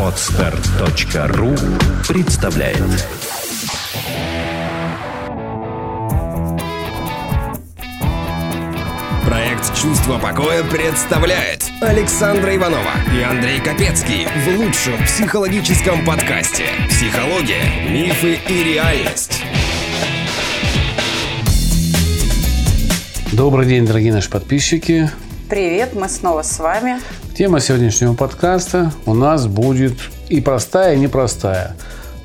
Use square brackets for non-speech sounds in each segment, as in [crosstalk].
Отстар.ру представляет Проект «Чувство покоя» представляет Александра Иванова и Андрей Капецкий в лучшем психологическом подкасте «Психология, мифы и реальность». Добрый день, дорогие наши подписчики. Привет, мы снова с вами. Тема сегодняшнего подкаста у нас будет и простая, и непростая.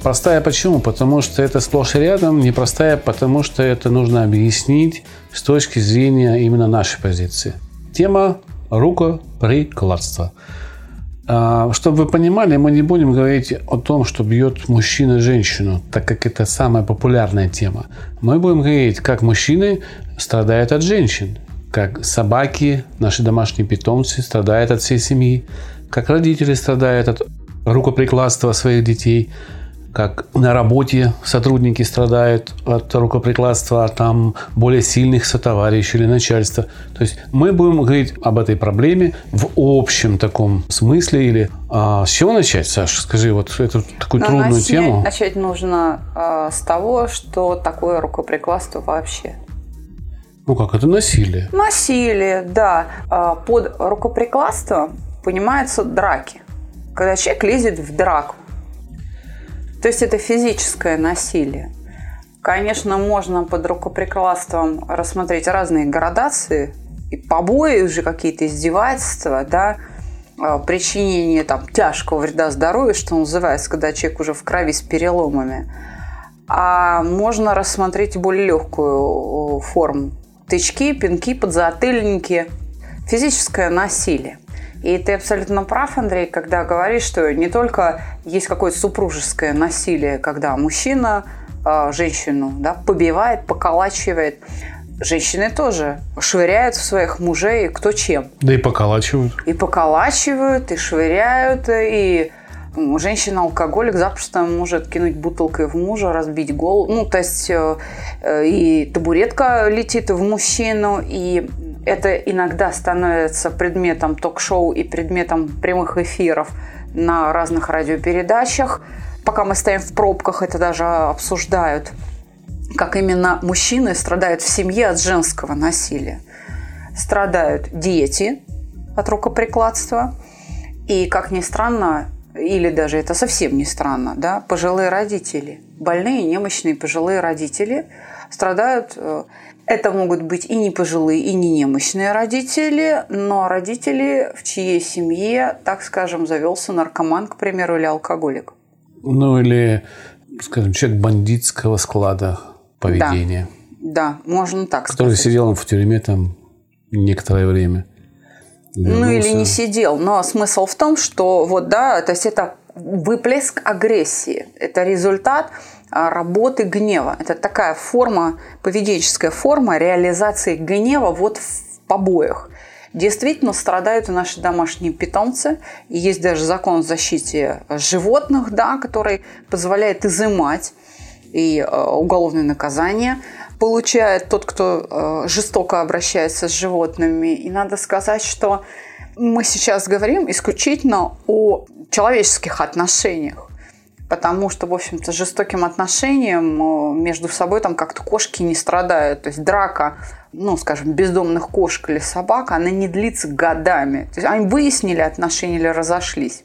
Простая почему? Потому что это сплошь и рядом. Непростая, потому что это нужно объяснить с точки зрения именно нашей позиции. Тема рукоприкладства. А, чтобы вы понимали, мы не будем говорить о том, что бьет мужчина женщину, так как это самая популярная тема. Мы будем говорить, как мужчины страдают от женщин, как собаки, наши домашние питомцы страдают от всей семьи, как родители страдают от рукоприкладства своих детей, как на работе сотрудники страдают от рукоприкладства там более сильных сотоварищей или начальства. То есть мы будем говорить об этой проблеме в общем таком смысле или а, с чего начать, Саша? Скажи вот эту такую Но трудную начать, тему. Начать нужно э, с того, что такое рукоприкладство вообще. Ну как, это насилие. Насилие, да. Э, под рукоприкладством понимаются драки. Когда человек лезет в драку. То есть это физическое насилие. Конечно, можно под рукоприкладством рассмотреть разные градации, и побои уже какие-то издевательства, да, а, причинение там тяжкого вреда здоровью, что называется, когда человек уже в крови с переломами. А можно рассмотреть более легкую форму. Тычки, пинки, подзатыльники. Физическое насилие. И ты абсолютно прав, Андрей, когда говоришь, что не только есть какое-то супружеское насилие, когда мужчина э, женщину да, побивает, поколачивает. Женщины тоже швыряют в своих мужей кто чем. Да и поколачивают. И поколачивают, и швыряют, и женщина-алкоголик запросто может кинуть бутылкой в мужа, разбить голову. Ну, то есть э, и табуретка летит в мужчину, и это иногда становится предметом ток-шоу и предметом прямых эфиров на разных радиопередачах. Пока мы стоим в пробках, это даже обсуждают, как именно мужчины страдают в семье от женского насилия. Страдают дети от рукоприкладства. И, как ни странно, или даже это совсем не странно, да, пожилые родители, больные, немощные пожилые родители страдают э, это могут быть и не пожилые, и не немощные родители, но родители, в чьей семье, так скажем, завелся наркоман, к примеру, или алкоголик. Ну, или, скажем, человек бандитского склада поведения. Да, да можно так который сказать. Который сидел в тюрьме там некоторое время. Вернулся. Ну, или не сидел. Но смысл в том, что вот, да, то есть это выплеск агрессии. Это результат а, работы гнева. Это такая форма, поведенческая форма реализации гнева вот в побоях. Действительно страдают и наши домашние питомцы. И есть даже закон о защите животных, да, который позволяет изымать и э, уголовное наказание получает тот, кто э, жестоко обращается с животными. И надо сказать, что мы сейчас говорим исключительно о человеческих отношениях потому что, в общем-то, жестоким отношением э, между собой там как-то кошки не страдают. То есть драка, ну, скажем, бездомных кошек или собак, она не длится годами. То есть они выяснили отношения или разошлись.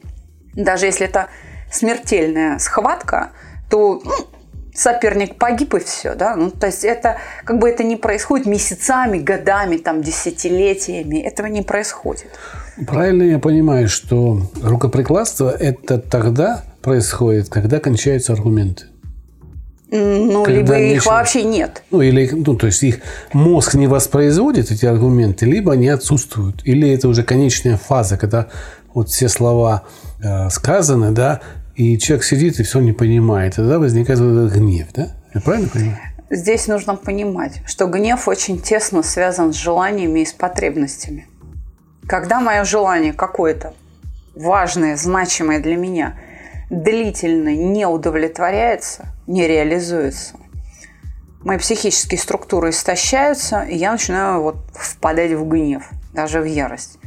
Даже если это смертельная схватка, то ну, соперник погиб и все, да, ну, то есть это, как бы это не происходит месяцами, годами, там, десятилетиями, этого не происходит. Правильно я понимаю, что рукоприкладство – это тогда происходит, когда кончаются аргументы? Ну, когда либо их вообще нет. Ну, или, ну, то есть их мозг не воспроизводит эти аргументы, либо они отсутствуют. Или это уже конечная фаза, когда вот все слова э, сказаны, да, и человек сидит и все не понимает. И тогда возникает гнев, да? Я правильно понимаю? Здесь нужно понимать, что гнев очень тесно связан с желаниями и с потребностями. Когда мое желание какое-то важное, значимое для меня, длительно не удовлетворяется, не реализуется, мои психические структуры истощаются, и я начинаю вот впадать в гнев, даже в ярость.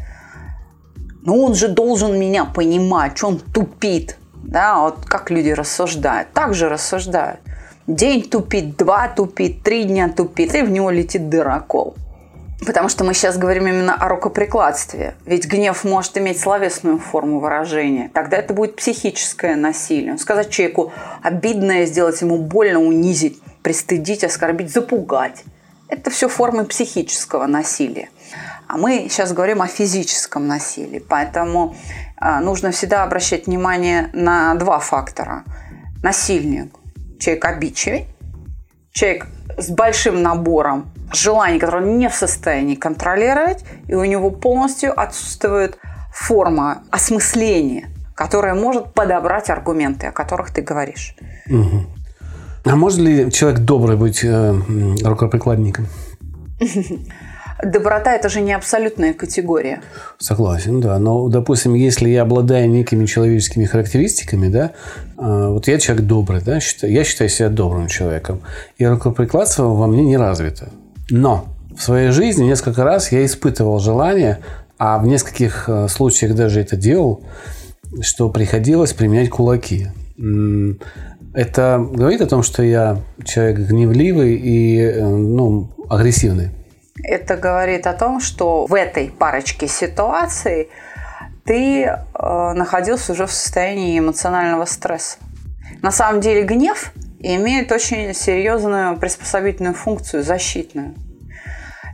Ну он же должен меня понимать, что он тупит. Да, вот как люди рассуждают. Так же рассуждают. День тупит, два тупит, три дня тупит, и в него летит дырокол. Потому что мы сейчас говорим именно о рукоприкладстве. Ведь гнев может иметь словесную форму выражения. Тогда это будет психическое насилие. Сказать человеку обидное, сделать ему больно, унизить, пристыдить, оскорбить, запугать. Это все формы психического насилия. А мы сейчас говорим о физическом насилии. Поэтому нужно всегда обращать внимание на два фактора. Насильник, человек обидчивый, человек с большим набором желаний, которые он не в состоянии контролировать, и у него полностью отсутствует форма осмысления, которая может подобрать аргументы, о которых ты говоришь. Угу. А может ли человек добрый быть э, рукоприкладником? [laughs] доброта это же не абсолютная категория. Согласен, да. Но, допустим, если я обладаю некими человеческими характеристиками, да, а, вот я человек добрый, да, я считаю себя добрым человеком, и рукоприкладство во мне не развито. Но в своей жизни несколько раз я испытывал желание, а в нескольких э, случаях даже это делал, что приходилось применять кулаки. Это говорит о том, что я человек гневливый и э, ну, агрессивный. Это говорит о том, что в этой парочке ситуаций ты э, находился уже в состоянии эмоционального стресса. На самом деле гнев имеет очень серьезную приспособительную функцию, защитную.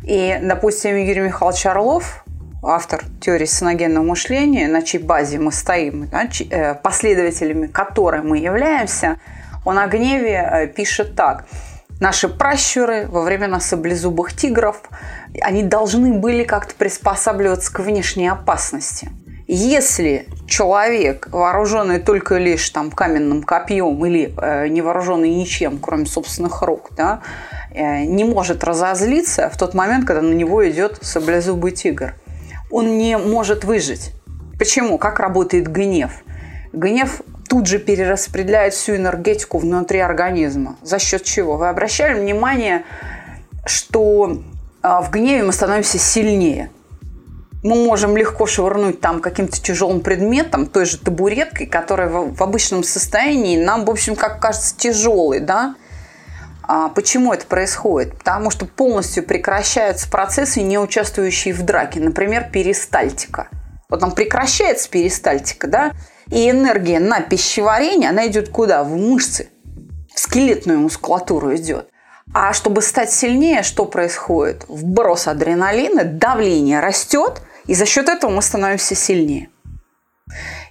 И, допустим, Юрий Михайлович Орлов, автор теории саногенного мышления, на чьей базе мы стоим, э, последователями которой мы являемся, он о гневе э, пишет так – Наши пращуры во времена саблезубых тигров, они должны были как-то приспосабливаться к внешней опасности. Если человек, вооруженный только лишь там, каменным копьем или э, не вооруженный ничем, кроме собственных рук, да, э, не может разозлиться в тот момент, когда на него идет саблезубый тигр, он не может выжить. Почему? Как работает гнев? Гнев тут же перераспределяет всю энергетику внутри организма. За счет чего? Вы обращали внимание, что а, в гневе мы становимся сильнее. Мы можем легко швырнуть там каким-то тяжелым предметом, той же табуреткой, которая в обычном состоянии нам, в общем, как кажется, тяжелой, да? А почему это происходит? Потому что полностью прекращаются процессы, не участвующие в драке. Например, перистальтика. Вот там прекращается перистальтика, да, и энергия на пищеварение, она идет куда? В мышцы, в скелетную мускулатуру идет. А чтобы стать сильнее, что происходит? Вброс адреналина, давление растет, и за счет этого мы становимся сильнее.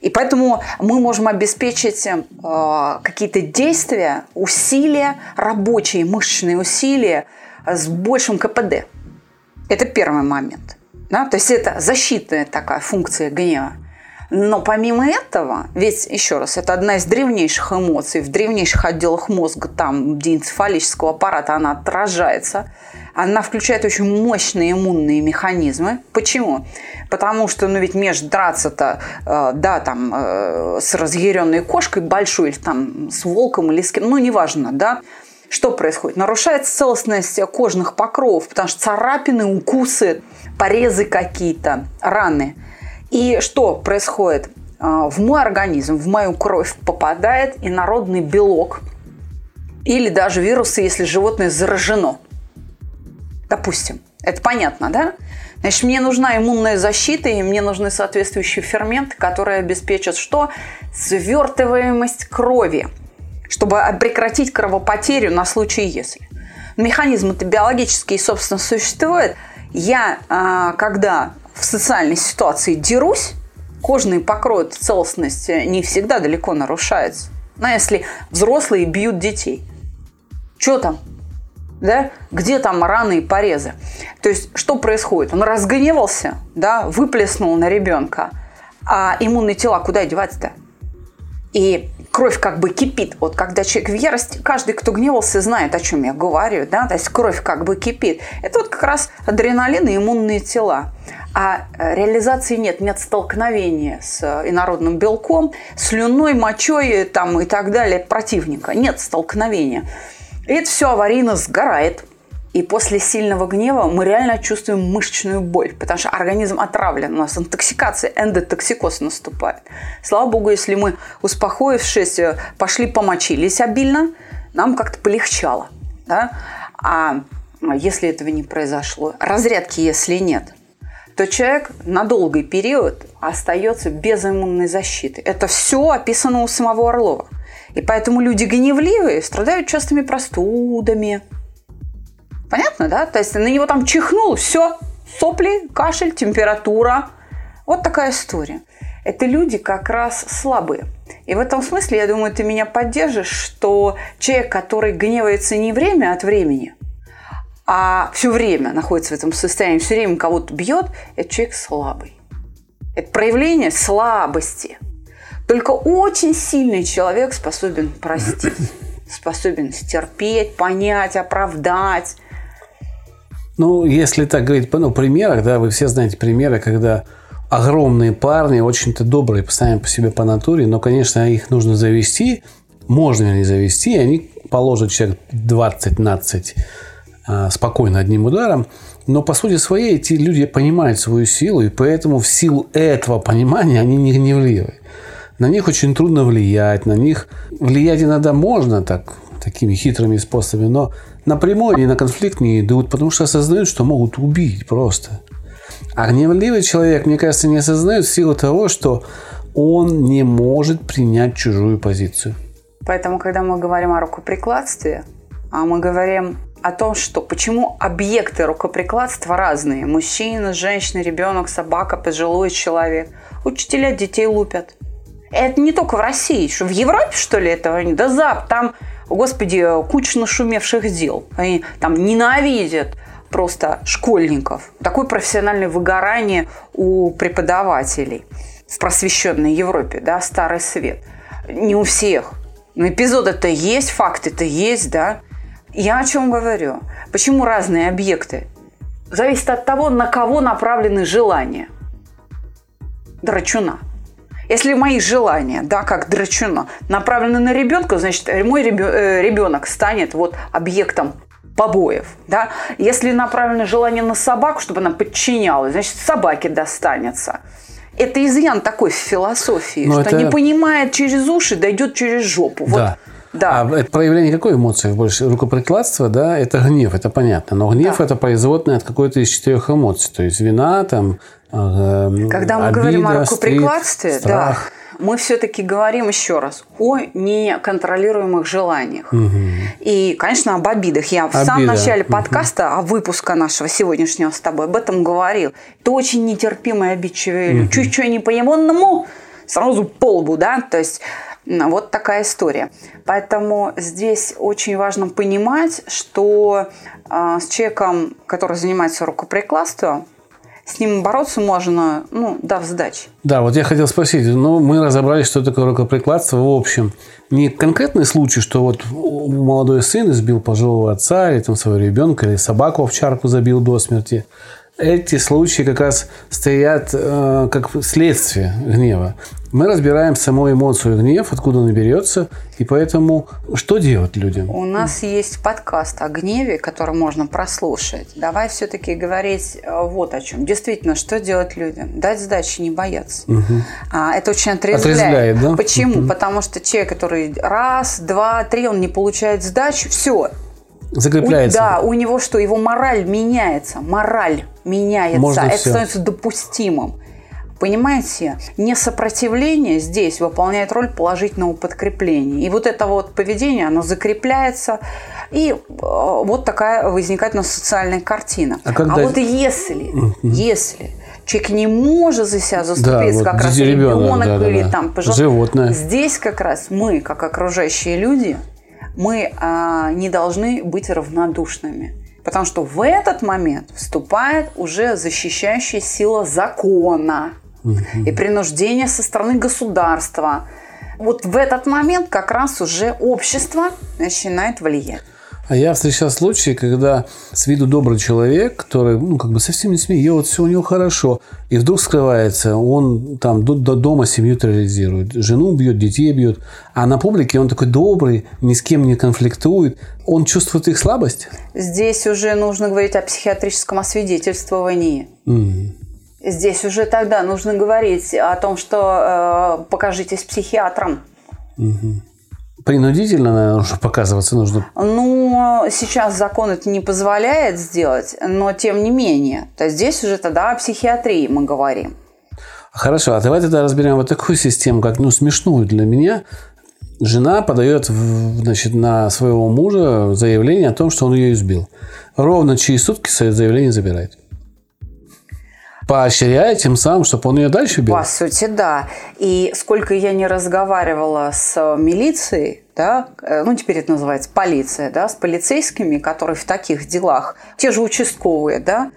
И поэтому мы можем обеспечить э, какие-то действия, усилия, рабочие мышечные усилия с большим КПД. Это первый момент. Да? То есть это защитная такая функция гнева. Но помимо этого, ведь, еще раз, это одна из древнейших эмоций, в древнейших отделах мозга, там, где энцефалического аппарата, она отражается, она включает очень мощные иммунные механизмы. Почему? Потому что, ну ведь между драться-то, э, да, там, э, с разъяренной кошкой большой, или там с волком, или с кем, ну неважно, да, что происходит? Нарушается целостность кожных покровов, потому что царапины, укусы, порезы какие-то, раны – и что происходит? А, в мой организм, в мою кровь попадает инородный белок или даже вирусы, если животное заражено. Допустим. Это понятно, да? Значит, мне нужна иммунная защита, и мне нужны соответствующие ферменты, которые обеспечат что? Свертываемость крови, чтобы прекратить кровопотерю на случай если. Механизм-то биологический, собственно, существует. Я, а, когда в социальной ситуации дерусь, кожный покрой целостность не всегда далеко нарушается. Но если взрослые бьют детей, что там? Да? Где там раны и порезы? То есть, что происходит? Он разгневался, да, выплеснул на ребенка, а иммунные тела куда девать-то? И кровь как бы кипит. Вот когда человек в ярости, каждый, кто гневался, знает, о чем я говорю. Да? То есть кровь как бы кипит. Это вот как раз адреналин и иммунные тела. А э, реализации нет, нет столкновения с э, инородным белком, слюной, мочой э, там, и так далее противника. Нет столкновения. И это все аварийно сгорает. И после сильного гнева мы реально чувствуем мышечную боль, потому что организм отравлен. У нас интоксикация, эндотоксикоз наступает. Слава богу, если мы, успокоившись, пошли помочились обильно, нам как-то полегчало. Да? А если этого не произошло, разрядки если нет, то человек на долгий период остается без иммунной защиты. Это все описано у самого Орлова. И поэтому люди гневливые страдают частыми простудами. Понятно, да? То есть на него там чихнул, все, сопли, кашель, температура. Вот такая история. Это люди как раз слабые. И в этом смысле, я думаю, ты меня поддержишь, что человек, который гневается не время от времени, а все время находится в этом состоянии, все время кого-то бьет, это человек слабый. Это проявление слабости. Только очень сильный человек способен простить, [coughs] способен стерпеть, понять, оправдать. Ну, если так говорить ну, примерах, да, вы все знаете примеры, когда огромные парни, очень-то добрые, сами по себе по натуре, но, конечно, их нужно завести, можно ли завести, и они положат человек 20-15 а, спокойно одним ударом. Но по сути своей эти люди понимают свою силу, и поэтому в силу этого понимания они не гневливы. На них очень трудно влиять, на них влиять иногда можно так, такими хитрыми способами, но напрямую они на конфликт не идут, потому что осознают, что могут убить просто. А гневливый человек, мне кажется, не осознает силу того, что он не может принять чужую позицию. Поэтому, когда мы говорим о рукоприкладстве, а мы говорим о том, что почему объекты рукоприкладства разные. Мужчина, женщина, ребенок, собака, пожилой человек. Учителя детей лупят. Это не только в России. Что в Европе, что ли, этого? Да зап, там, господи, куча нашумевших дел. Они там ненавидят просто школьников. Такое профессиональное выгорание у преподавателей в просвещенной Европе, да, старый свет. Не у всех. Но эпизоды-то есть, факты-то есть, да. Я о чем говорю? Почему разные объекты? Зависит от того, на кого направлены желания. Драчуна. Если мои желания, да, как драчуна, направлены на ребенка, значит, мой э, ребенок станет вот объектом побоев. Да? Если направлено желание на собаку, чтобы она подчинялась, значит, собаке достанется. Это изъян такой в философии, Но что это... не понимает через уши, дойдет через жопу. Да. Вот да. А это проявление какой эмоции больше? Рукоприкладство, да, это гнев, это понятно. Но гнев да. это производное от какой-то из четырех эмоций. То есть вина, там, э, Когда мы обида, говорим о рукоприкладстве, стыд, страх. да, мы все-таки говорим еще раз о неконтролируемых желаниях. Угу. И, конечно, об обидах. Я Обида. в самом начале подкаста, угу. а выпуска нашего сегодняшнего с тобой об этом говорил. Это очень нетерпимые обидчивые люди. Угу. Чуть-чуть не по-ему, сразу по лбу, да, то есть вот такая история. Поэтому здесь очень важно понимать, что э, с человеком, который занимается рукоприкладством, с ним бороться можно, ну, дав сдачи. Да, вот я хотел спросить, ну, мы разобрались, что такое рукоприкладство в общем. Не конкретный случай, что вот молодой сын избил пожилого отца, или там своего ребенка, или собаку овчарку забил до смерти, эти случаи как раз стоят э, как следствие гнева. Мы разбираем саму эмоцию гнев, откуда он берется, и поэтому что делать людям? У нас есть подкаст о гневе, который можно прослушать. Давай все-таки говорить э, вот о чем. Действительно, что делать людям? Дать сдачи, не бояться. Угу. А, это очень отрезвляет. отрезвляет да? Почему? Угу. Потому что человек, который раз, два, три, он не получает сдачу, все, Закрепляется. У, да, у него что? Его мораль меняется. Мораль меняется. Можно Это все. становится допустимым. Понимаете, несопротивление здесь выполняет роль положительного подкрепления. И вот это вот поведение, оно закрепляется, и э, вот такая возникает у нас социальная картина. А, когда... а вот если, угу. если человек не может за себя заступиться, да, как вот раз ребенок, ребенок да, или да, там пожалуйста, животное. Здесь как раз мы, как окружающие люди, мы а, не должны быть равнодушными. Потому что в этот момент вступает уже защищающая сила закона и принуждение со стороны государства. Вот в этот момент как раз уже общество начинает влиять. А я встречал случаи, когда с виду добрый человек, который, ну, как бы совсем не смеет, все у него хорошо, и вдруг скрывается, он там до, до дома семью терроризирует, жену бьет, детей бьет, а на публике он такой добрый, ни с кем не конфликтует, он чувствует их слабость? Здесь уже нужно говорить о психиатрическом освидетельствовании. Mm. Здесь уже тогда нужно говорить о том, что э, покажитесь психиатром. Угу. Принудительно, наверное, показываться нужно? Ну, сейчас закон это не позволяет сделать, но тем не менее. То есть здесь уже тогда о психиатрии мы говорим. Хорошо, а давай тогда разберем вот такую систему, как ну, смешную для меня. Жена подает значит, на своего мужа заявление о том, что он ее избил. Ровно через сутки свое заявление забирает поощряя тем самым, чтобы он ее дальше бил. По сути, да. И сколько я не разговаривала с милицией, да, э, ну теперь это называется полиция, да, с полицейскими, которые в таких делах, те же участковые, да,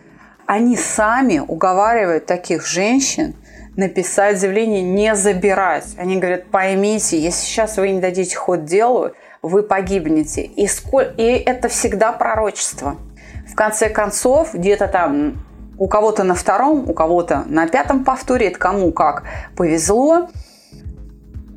они сами уговаривают таких женщин написать заявление не забирать. Они говорят, поймите, если сейчас вы не дадите ход делу, вы погибнете. И, сколь... и это всегда пророчество. В конце концов, где-то там у кого-то на втором, у кого-то на пятом повторе, это кому как повезло.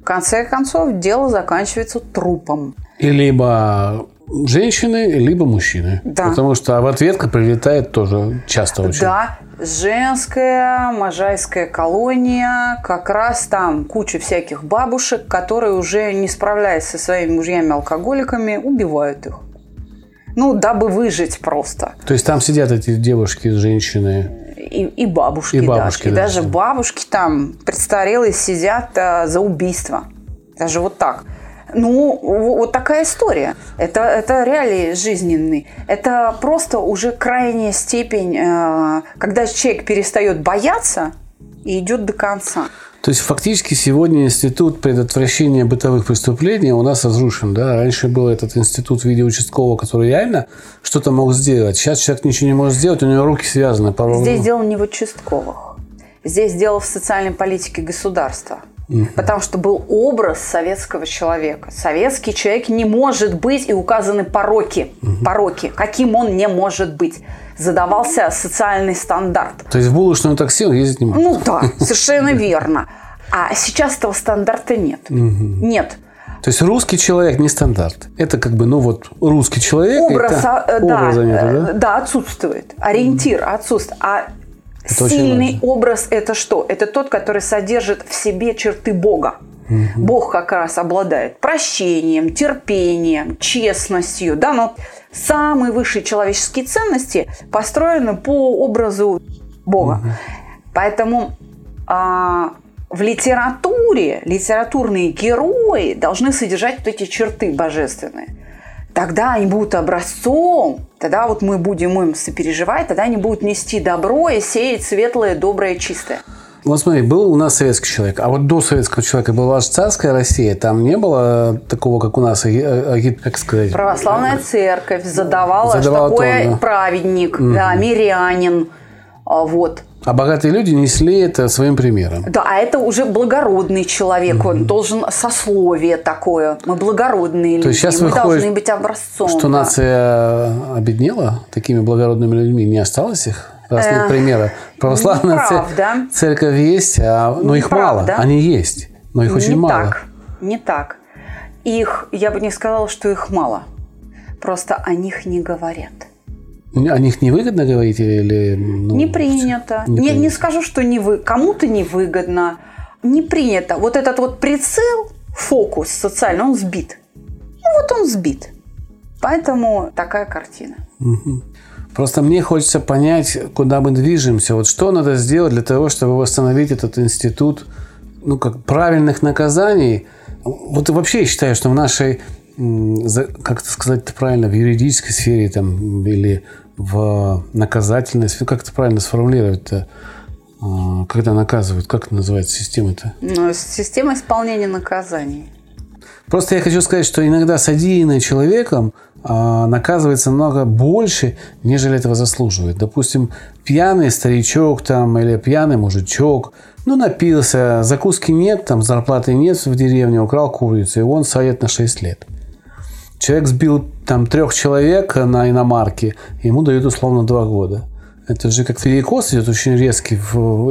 В конце концов, дело заканчивается трупом. И либо женщины, либо мужчины. Да. Потому что в ответка прилетает тоже часто очень. Да, женская можайская колония, как раз там куча всяких бабушек, которые уже не справляясь со своими мужьями-алкоголиками, убивают их. Ну, дабы выжить просто. То есть там сидят эти девушки, женщины. И, и бабушки, и бабушки даже. И даже бабушки там престарелые сидят а, за убийство. Даже вот так. Ну, вот такая история. Это, это реалии жизненные. Это просто уже крайняя степень, э, когда человек перестает бояться и идет до конца. То есть фактически сегодня институт предотвращения бытовых преступлений у нас разрушен. Да? Раньше был этот институт в виде участкового, который реально что-то мог сделать. Сейчас человек ничего не может сделать, у него руки связаны. Здесь дело не в участковых. Здесь дело в социальной политике государства. Угу. Потому что был образ советского человека. Советский человек не может быть и указаны пороки. Угу. Пороки. Каким он не может быть. Задавался социальный стандарт. То есть в булочную такси он ездить не может? Ну да, [laughs] совершенно верно. А сейчас этого стандарта нет. Угу. Нет. То есть русский человек не стандарт. Это как бы, ну вот, русский человек. Образ, это, а, да, нету, да? да, отсутствует. Ориентир отсутствует. А это Сильный образ – это что? Это тот, который содержит в себе черты Бога. Угу. Бог как раз обладает прощением, терпением, честностью. Да? Но самые высшие человеческие ценности построены по образу Бога. Угу. Поэтому а, в литературе литературные герои должны содержать вот эти черты божественные тогда они будут образцом, тогда вот мы будем им сопереживать, тогда они будут нести добро и сеять светлое, доброе, чистое. Вот смотри, был у нас советский человек, а вот до советского человека была же царская Россия, там не было такого, как у нас, как сказать? Православная церковь задавала, задавала такое тон, да. праведник, угу. да, мирянин, а вот. А богатые люди несли это своим примером. Да, а это уже благородный человек, mm-hmm. он должен сословие такое. Мы благородные люди, есть сейчас мы выходит, должны быть образцом. Что да. нация обеднела такими благородными людьми, не осталось их? Раз нет примера. Православная Неправда. церковь есть, а, но их мало. Они есть, но их очень не мало. Так, не так. Их, я бы не сказала, что их мало. Просто о них не говорят. О них невыгодно говорить или... Ну, не принято. Не, не, не скажу, что не вы... кому-то невыгодно. Не принято. Вот этот вот прицел, фокус социальный, он сбит. Ну вот он сбит. Поэтому такая картина. Угу. Просто мне хочется понять, куда мы движемся. Вот что надо сделать для того, чтобы восстановить этот институт ну, как правильных наказаний. Вот вообще я считаю, что в нашей как это сказать -то правильно, в юридической сфере там, или в наказательной сфере, как это правильно сформулировать-то, а, когда наказывают, как это называется система-то? Ну, система исполнения наказаний. Просто я хочу сказать, что иногда содеянное человеком а, наказывается много больше, нежели этого заслуживает. Допустим, пьяный старичок там или пьяный мужичок, ну, напился, закуски нет, там зарплаты нет в деревне, украл курицу, и он садит на 6 лет. Человек сбил там трех человек на иномарке, ему дают условно два года. Это же как перекос идет очень резкий.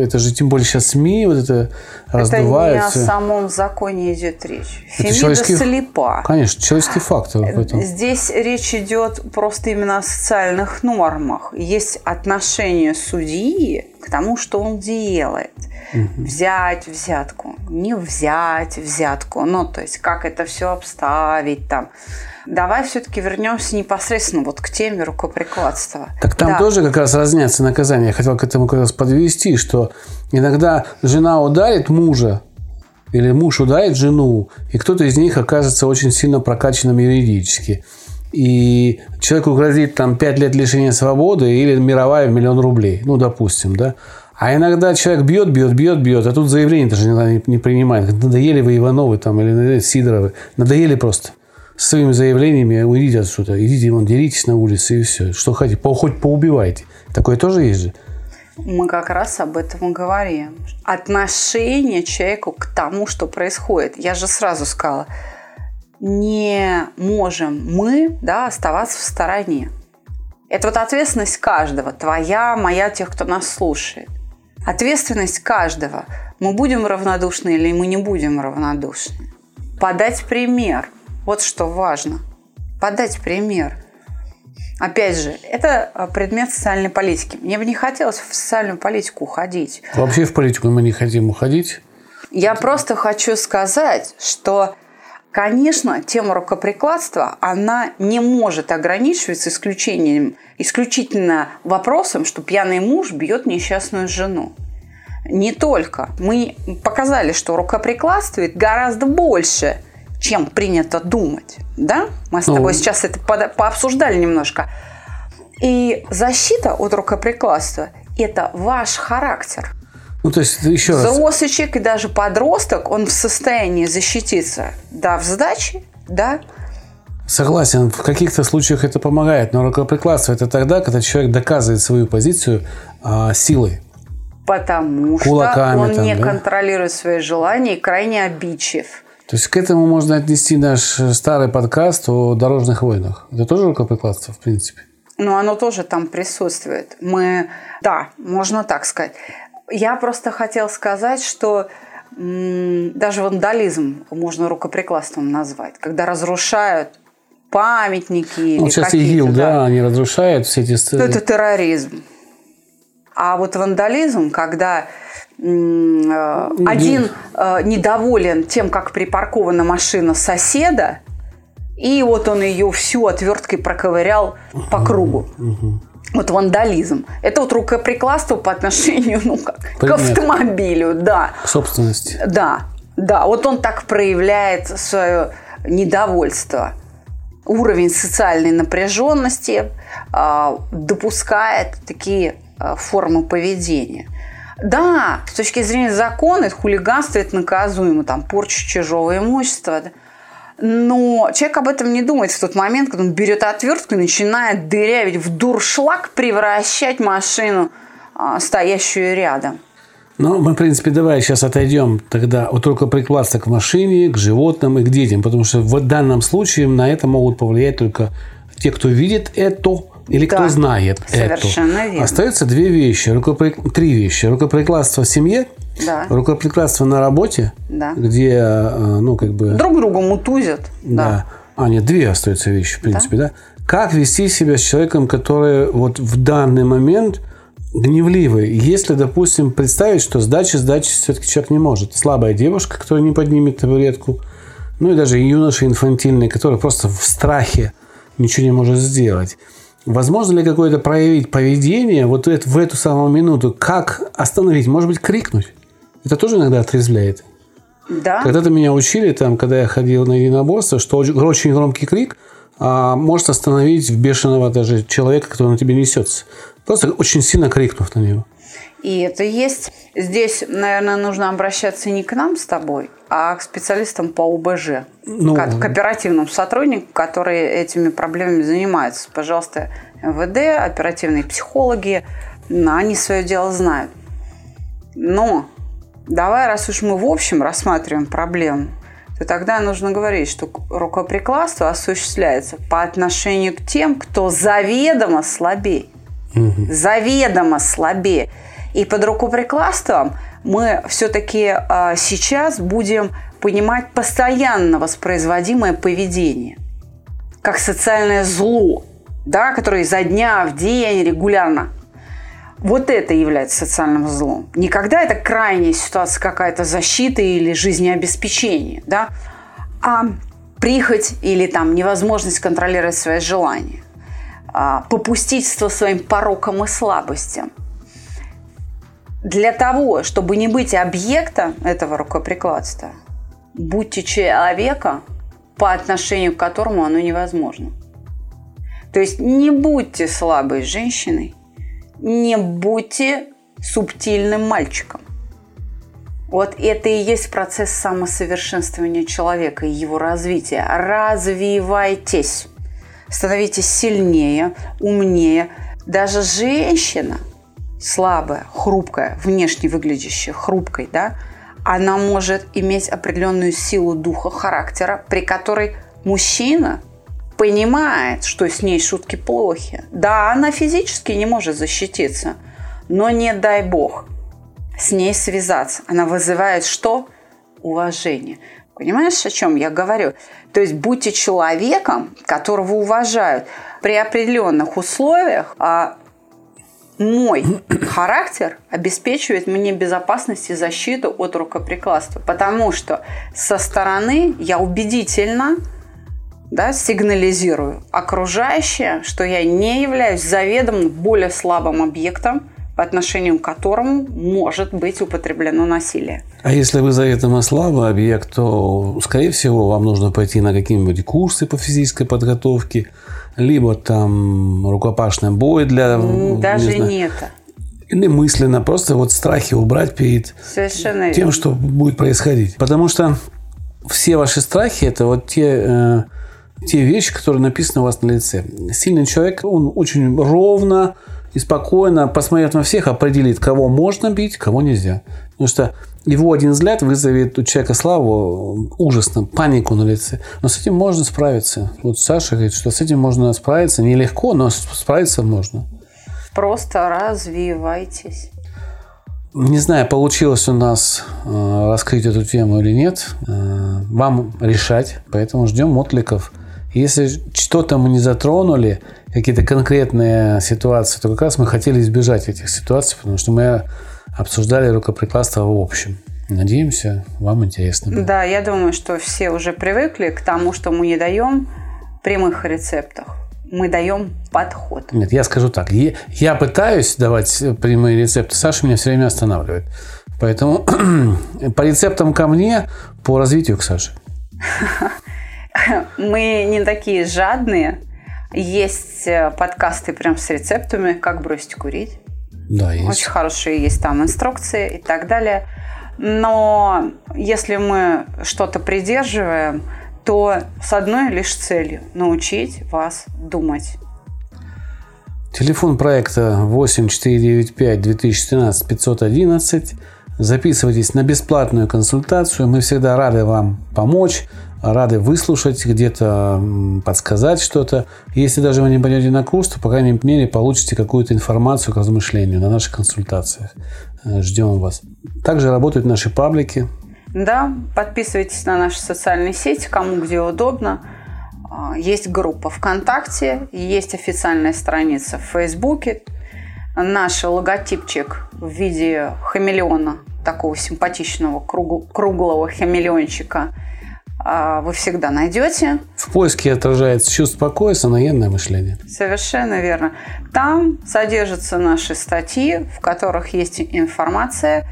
Это же тем более сейчас СМИ вот это, раздувается. Это не о самом законе идет речь. Это Фемида слепа. Конечно, человеческий фактор в этом. Здесь речь идет просто именно о социальных нормах. Есть отношение судьи к тому, что он делает. Угу. Взять взятку, не взять взятку. Ну, то есть, как это все обставить там Давай все-таки вернемся непосредственно вот к теме рукоприкладства. Так там да. тоже как раз разнятся наказания. Я хотел к этому как раз подвести, что иногда жена ударит мужа, или муж ударит жену, и кто-то из них окажется очень сильно прокачанным юридически. И человеку грозит там 5 лет лишения свободы или мировая в миллион рублей. Ну, допустим, да. А иногда человек бьет, бьет, бьет, бьет, а тут заявление даже не, не принимает. Надоели вы Ивановы там или Сидоровы. Надоели просто своими заявлениями уйдите отсюда, идите, вон, деритесь на улице и все. Что хотите, по, хоть поубивайте. Такое тоже есть же. Мы как раз об этом и говорим. Отношение человеку к тому, что происходит. Я же сразу сказала, не можем мы да, оставаться в стороне. Это вот ответственность каждого, твоя, моя, тех, кто нас слушает. Ответственность каждого. Мы будем равнодушны или мы не будем равнодушны. Подать пример – вот что важно. Подать пример. Опять же, это а, предмет социальной политики. Мне бы не хотелось в социальную политику уходить. Вообще в политику мы не хотим уходить. Я просто хочу сказать, что, конечно, тема рукоприкладства, она не может ограничиваться исключением, исключительно вопросом, что пьяный муж бьет несчастную жену. Не только. Мы показали, что рукоприкладствует гораздо больше – чем принято думать. Да? Мы с тобой ну, сейчас это пообсуждали немножко. И защита от рукоприкладства – это ваш характер. Ну, то есть, еще раз. Взрослый человек и даже подросток, он в состоянии защититься, да, в сдаче, да. Согласен, в каких-то случаях это помогает, но рукоприкладство – это тогда, когда человек доказывает свою позицию а, силой. Потому Кулаками, что он там, не да? контролирует свои желания и крайне обидчив. То есть к этому можно отнести наш э, старый подкаст о дорожных войнах. Это тоже рукоприкладство, в принципе? Ну, оно тоже там присутствует. Мы, да, можно так сказать. Я просто хотел сказать, что даже вандализм можно рукоприкладством назвать, когда разрушают памятники. Ну, сейчас ИГИЛ, да, да, они разрушают все эти... Это терроризм. А вот вандализм, когда один э, недоволен тем, как припаркована машина соседа, и вот он ее всю отверткой проковырял по кругу. Вот вандализм. Это вот рукоприкладство по отношению ну, как, к автомобилю, да. К собственности. Да, да. Вот он так проявляет свое недовольство. Уровень социальной напряженности э, допускает такие э, формы поведения – да, с точки зрения закона, это хулиганство, это наказуемо, там, порча чужого имущества. Но человек об этом не думает в тот момент, когда он берет отвертку и начинает дырявить в дуршлаг, превращать машину, а, стоящую рядом. Ну, мы, в принципе, давай сейчас отойдем тогда от рукоприкладства к машине, к животным и к детям, потому что в данном случае на это могут повлиять только те, кто видит это, или да, кто знает совершенно это. Верно. Остаются две вещи, рукопри... три вещи. Рукоприкладство в семье, да. рукоприкладство на работе, да. где, э, ну, как бы... Друг другу мутузят. Да. да. А, нет, две остаются вещи, в принципе, да? да? Как вести себя с человеком, который вот в данный момент гневливый. Если, допустим, представить, что сдачи сдачи все-таки человек не может. Слабая девушка, которая не поднимет табуретку, ну и даже юноша инфантильный, который просто в страхе ничего не может сделать. Возможно ли какое-то проявить поведение вот в эту самую минуту? Как остановить? Может быть, крикнуть? Это тоже иногда отрезвляет. Да. Когда-то меня учили, там, когда я ходил на единоборство, что очень громкий крик а, может остановить бешеного даже человека, который на тебе несется. Просто очень сильно крикнув на него. И это есть. Здесь, наверное, нужно обращаться не к нам с тобой, а к специалистам по ОБЖ, ну, к оперативным сотрудникам, которые этими проблемами занимаются. Пожалуйста, МВД, оперативные психологи, они свое дело знают. Но давай, раз уж мы в общем рассматриваем проблему, то тогда нужно говорить, что рукоприкладство осуществляется по отношению к тем, кто заведомо слабее. Угу. Заведомо слабее. И под рукоприкладством мы все-таки а, сейчас будем понимать постоянно воспроизводимое поведение, как социальное зло, да, которое изо дня в день регулярно вот это является социальным злом. Никогда это крайняя ситуация какая-то защиты или жизнеобеспечения, да, а прихоть или там невозможность контролировать свои желания, а, попустительство своим порокам и слабостям. Для того, чтобы не быть объектом этого рукоприкладства, будьте человека, по отношению к которому оно невозможно. То есть не будьте слабой женщиной, не будьте субтильным мальчиком. Вот это и есть процесс самосовершенствования человека и его развития. Развивайтесь, становитесь сильнее, умнее. Даже женщина слабая, хрупкая, внешне выглядящая хрупкой, да, она может иметь определенную силу духа, характера, при которой мужчина понимает, что с ней шутки плохи. Да, она физически не может защититься, но не дай бог с ней связаться. Она вызывает что? Уважение. Понимаешь, о чем я говорю? То есть будьте человеком, которого уважают. При определенных условиях а мой характер обеспечивает мне безопасность и защиту от рукоприкладства. Потому что со стороны я убедительно да, сигнализирую окружающее, что я не являюсь заведомо более слабым объектом, по отношению к которому может быть употреблено насилие. А если вы заведомо слабый объект, то, скорее всего, вам нужно пойти на какие-нибудь курсы по физической подготовке, либо там рукопашный бой для... Даже не, не это. Или мысленно просто вот страхи убрать перед Совершенно тем, верно. что будет происходить. Потому что все ваши страхи – это вот те э, те вещи, которые написаны у вас на лице. Сильный человек, он очень ровно и спокойно, посмотрев на всех, определит, кого можно бить, кого нельзя. Потому что его один взгляд вызовет у человека славу ужасно, панику на лице. Но с этим можно справиться. Вот Саша говорит, что с этим можно справиться. Нелегко, но справиться можно. Просто развивайтесь. Не знаю, получилось у нас э, раскрыть эту тему или нет. Э, вам решать, поэтому ждем откликов. Если что-то мы не затронули, какие-то конкретные ситуации, то как раз мы хотели избежать этих ситуаций, потому что мы обсуждали рукоприкладство в общем. Надеемся, вам интересно. Было. Да, я думаю, что все уже привыкли к тому, что мы не даем прямых рецептов. Мы даем подход. Нет, я скажу так. Я пытаюсь давать прямые рецепты, Саша меня все время останавливает. Поэтому [clears throat] по рецептам ко мне, по развитию к Саше. [laughs] Мы не такие жадные. Есть э, подкасты прям с рецептами, как бросить курить. Да, есть. Очень хорошие есть там инструкции и так далее. Но если мы что-то придерживаем, то с одной лишь целью – научить вас думать. Телефон проекта 8495 2013 511. Записывайтесь на бесплатную консультацию. Мы всегда рады вам помочь рады выслушать, где-то подсказать что-то. Если даже вы не пойдете на курс, то, по крайней мере, получите какую-то информацию к размышлению на наших консультациях. Э, ждем вас. Также работают наши паблики. Да, подписывайтесь на наши социальные сети, кому где удобно. А, есть группа ВКонтакте, есть официальная страница в Фейсбуке. Наш логотипчик в виде хамелеона, такого симпатичного круглого хамелеончика – вы всегда найдете. В поиске отражается чувство покоя, самоедное мышление. Совершенно верно. Там содержатся наши статьи, в которых есть информация,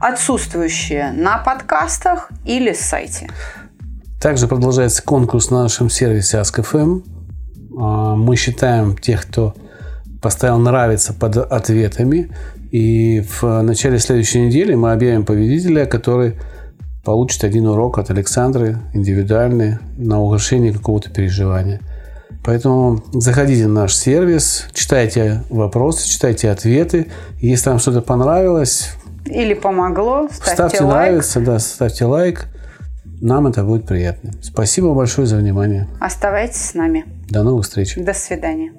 отсутствующая на подкастах или сайте. Также продолжается конкурс на нашем сервисе Ask.fm. А, мы считаем тех, кто поставил «нравится» под ответами. И в начале следующей недели мы объявим победителя, который получит один урок от Александры, индивидуальный, на угошение какого-то переживания. Поэтому заходите на наш сервис, читайте вопросы, читайте ответы. Если вам что-то понравилось... Или помогло, ставьте, ставьте лайк. нравится, да, ставьте лайк. нам это будет приятно. Спасибо большое за внимание. Оставайтесь с нами. До новых встреч. До свидания.